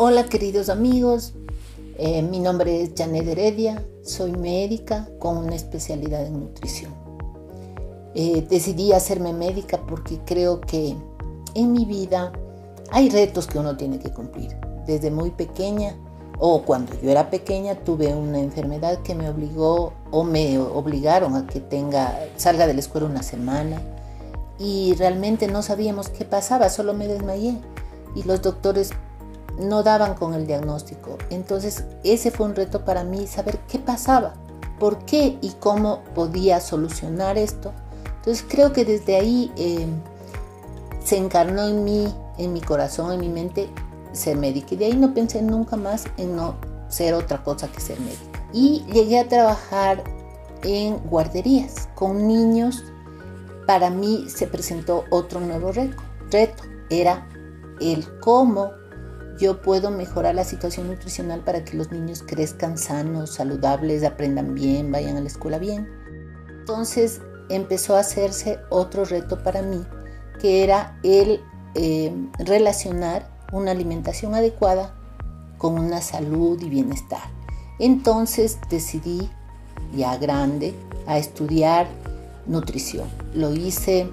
Hola queridos amigos, eh, mi nombre es Janet Heredia, soy médica con una especialidad en nutrición. Eh, decidí hacerme médica porque creo que en mi vida hay retos que uno tiene que cumplir. Desde muy pequeña o cuando yo era pequeña tuve una enfermedad que me obligó o me obligaron a que tenga salga de la escuela una semana y realmente no sabíamos qué pasaba, solo me desmayé y los doctores no daban con el diagnóstico. Entonces ese fue un reto para mí, saber qué pasaba, por qué y cómo podía solucionar esto. Entonces creo que desde ahí eh, se encarnó en mí, en mi corazón, en mi mente, ser médica. Y de ahí no pensé nunca más en no ser otra cosa que ser médica. Y llegué a trabajar en guarderías con niños. Para mí se presentó otro nuevo reto. Reto era el cómo yo puedo mejorar la situación nutricional para que los niños crezcan sanos, saludables, aprendan bien, vayan a la escuela bien. Entonces empezó a hacerse otro reto para mí, que era el eh, relacionar una alimentación adecuada con una salud y bienestar. Entonces decidí, ya grande, a estudiar nutrición. Lo hice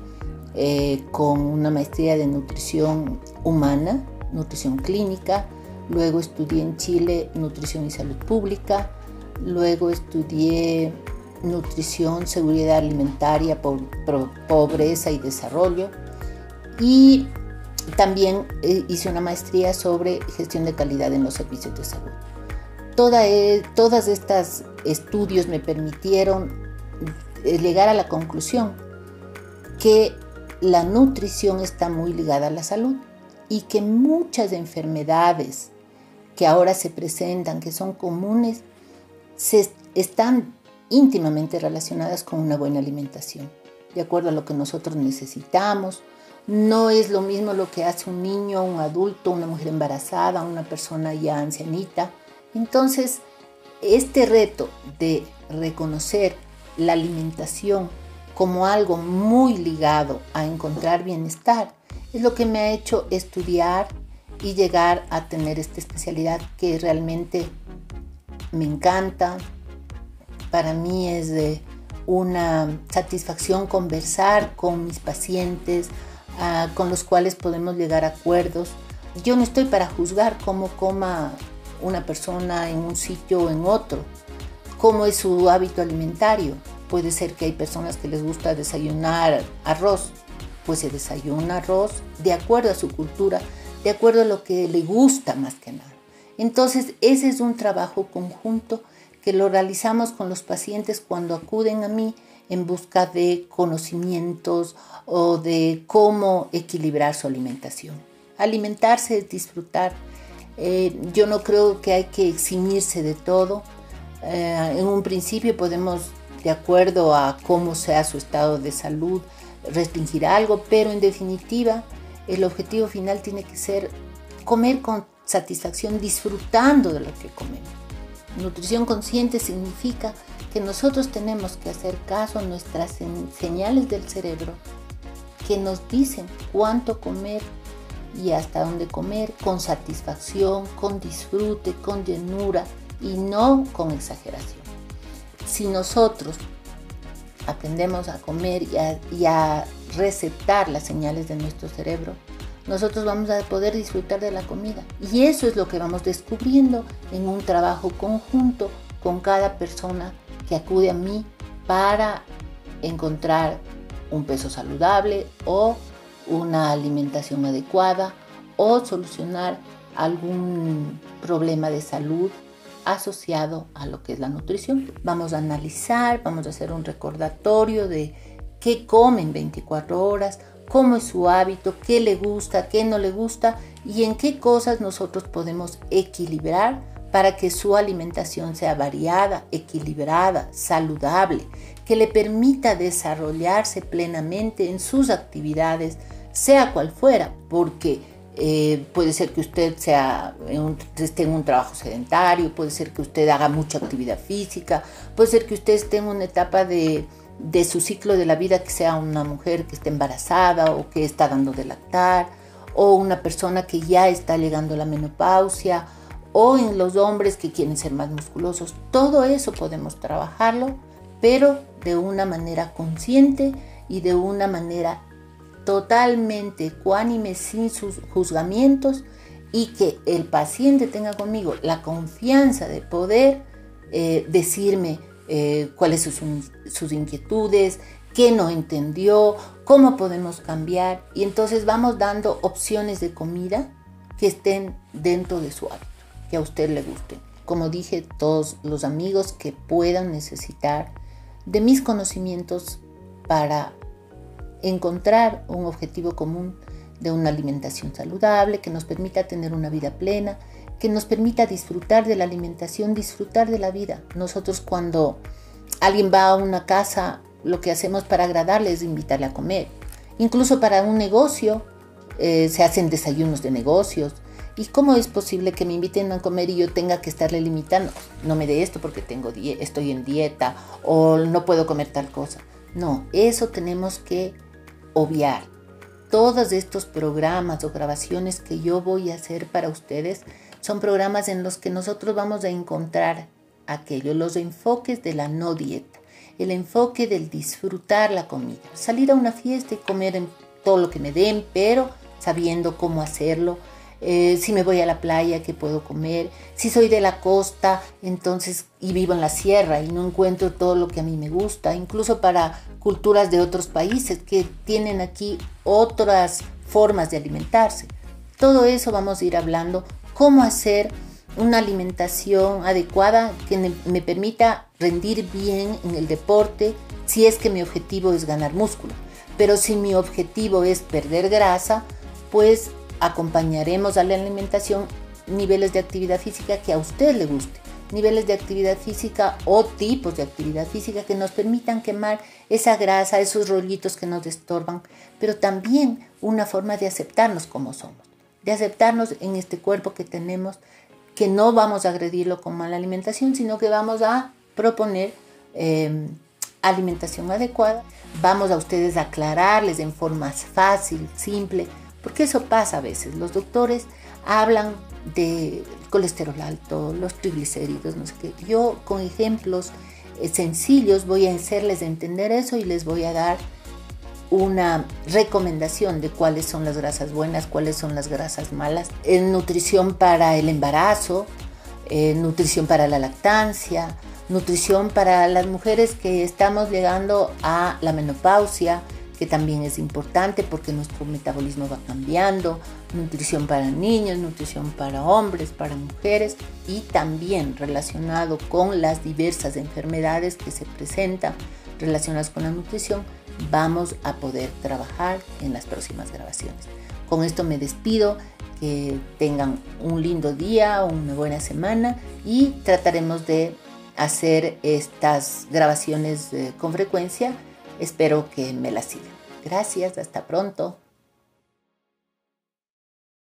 eh, con una maestría de nutrición humana nutrición clínica, luego estudié en Chile nutrición y salud pública, luego estudié nutrición, seguridad alimentaria, pobreza y desarrollo y también eh, hice una maestría sobre gestión de calidad en los servicios de salud. Toda, e, todas estas estudios me permitieron eh, llegar a la conclusión que la nutrición está muy ligada a la salud y que muchas enfermedades que ahora se presentan, que son comunes, se están íntimamente relacionadas con una buena alimentación, de acuerdo a lo que nosotros necesitamos. No es lo mismo lo que hace un niño, un adulto, una mujer embarazada, una persona ya ancianita. Entonces, este reto de reconocer la alimentación como algo muy ligado a encontrar bienestar es lo que me ha hecho estudiar y llegar a tener esta especialidad que realmente me encanta. Para mí es de una satisfacción conversar con mis pacientes, ah, con los cuales podemos llegar a acuerdos. Yo no estoy para juzgar cómo coma una persona en un sitio o en otro, cómo es su hábito alimentario. Puede ser que hay personas que les gusta desayunar arroz, pues se desayuna arroz de acuerdo a su cultura, de acuerdo a lo que le gusta más que nada. Entonces, ese es un trabajo conjunto que lo realizamos con los pacientes cuando acuden a mí en busca de conocimientos o de cómo equilibrar su alimentación. Alimentarse es disfrutar. Eh, yo no creo que hay que eximirse de todo. Eh, en un principio podemos, de acuerdo a cómo sea su estado de salud, restringir algo, pero en definitiva el objetivo final tiene que ser comer con satisfacción, disfrutando de lo que comemos. Nutrición consciente significa que nosotros tenemos que hacer caso a nuestras señales del cerebro que nos dicen cuánto comer y hasta dónde comer con satisfacción, con disfrute, con llenura y no con exageración. Si nosotros aprendemos a comer y a, receptar las señales de nuestro cerebro, nosotros vamos a poder disfrutar de la comida. Y eso es lo que vamos descubriendo en un trabajo conjunto con cada persona que acude a mí para encontrar un peso saludable o una alimentación adecuada o solucionar algún problema de salud asociado a lo que es la nutrición. Vamos a analizar, vamos a hacer un recordatorio de qué comen 24 horas, cómo es su hábito, qué le gusta, qué no le gusta y en qué cosas nosotros podemos equilibrar para que su alimentación sea variada, equilibrada, saludable, que le permita desarrollarse plenamente en sus actividades, sea cual fuera, porque eh, puede ser que usted sea esté en un trabajo sedentario, puede ser que usted haga mucha actividad física, puede ser que usted esté en una etapa de, su ciclo de la vida que sea una mujer que esté embarazada o que está dando de lactar o una persona que ya está llegando a la menopausia o en los hombres que quieren ser más musculosos. Todo eso podemos trabajarlo, pero de una manera consciente y de una manera totalmente ecuánime, sin sus juzgamientos y que el paciente tenga conmigo la confianza de poder eh, decirme eh, cuáles son sus, inquietudes, qué no entendió, cómo podemos cambiar. Y entonces vamos dando opciones de comida que estén dentro de su hábito, que a usted le guste. Como dije, todos los amigos que puedan necesitar de mis conocimientos para encontrar un objetivo común de una alimentación saludable que nos permita tener una vida plena, que nos permita disfrutar de la alimentación, disfrutar de la vida. Nosotros cuando alguien va a una casa, lo que hacemos para agradarle es invitarle a comer. Incluso para un negocio eh, se hacen desayunos de negocios. ¿Y cómo es posible que me inviten a comer y yo tenga que estarle limitando? No me dé esto porque tengo estoy en dieta o no puedo comer tal cosa. No, eso tenemos que obviar. Todos estos programas o grabaciones que yo voy a hacer para ustedes son programas en los que nosotros vamos a encontrar aquello, los enfoques de la no dieta, el enfoque del disfrutar la comida, salir a una fiesta y comer todo lo que me den, pero sabiendo cómo hacerlo. Eh, si me voy a la playa, qué puedo comer. Si soy de la costa, entonces, y vivo en la sierra y no encuentro todo lo que a mí me gusta, incluso para culturas de otros países que tienen aquí otras formas de alimentarse. Todo eso vamos a ir hablando cómo hacer una alimentación adecuada que me permita rendir bien en el deporte si es que mi objetivo es ganar músculo. Pero si mi objetivo es perder grasa, pues acompañaremos a la alimentación niveles de actividad física que a usted le guste. Niveles de actividad física o tipos de actividad física que nos permitan quemar esa grasa, esos rollitos que nos estorban, pero también una forma de aceptarnos como somos de aceptarnos en este cuerpo que tenemos, que no vamos a agredirlo con mala alimentación, sino que vamos a proponer eh, alimentación adecuada. Vamos a ustedes a aclararles en forma fácil, simple, porque eso pasa a veces. Los doctores hablan de colesterol alto, los triglicéridos, no sé qué. Yo con ejemplos eh, sencillos voy a hacerles entender eso y les voy a dar una recomendación de cuáles son las grasas buenas, cuáles son las grasas malas, en nutrición para el embarazo, nutrición para la lactancia, nutrición para las mujeres que estamos llegando a la menopausia, que también es importante porque nuestro metabolismo va cambiando, nutrición para niños, nutrición para hombres, para mujeres y también relacionado con las diversas enfermedades que se presentan relacionadas con la nutrición, vamos a poder trabajar en las próximas grabaciones. Con esto me despido, que tengan un lindo día, una buena semana y trataremos de hacer estas grabaciones eh, con frecuencia. Espero que me las sigan. Gracias, hasta pronto.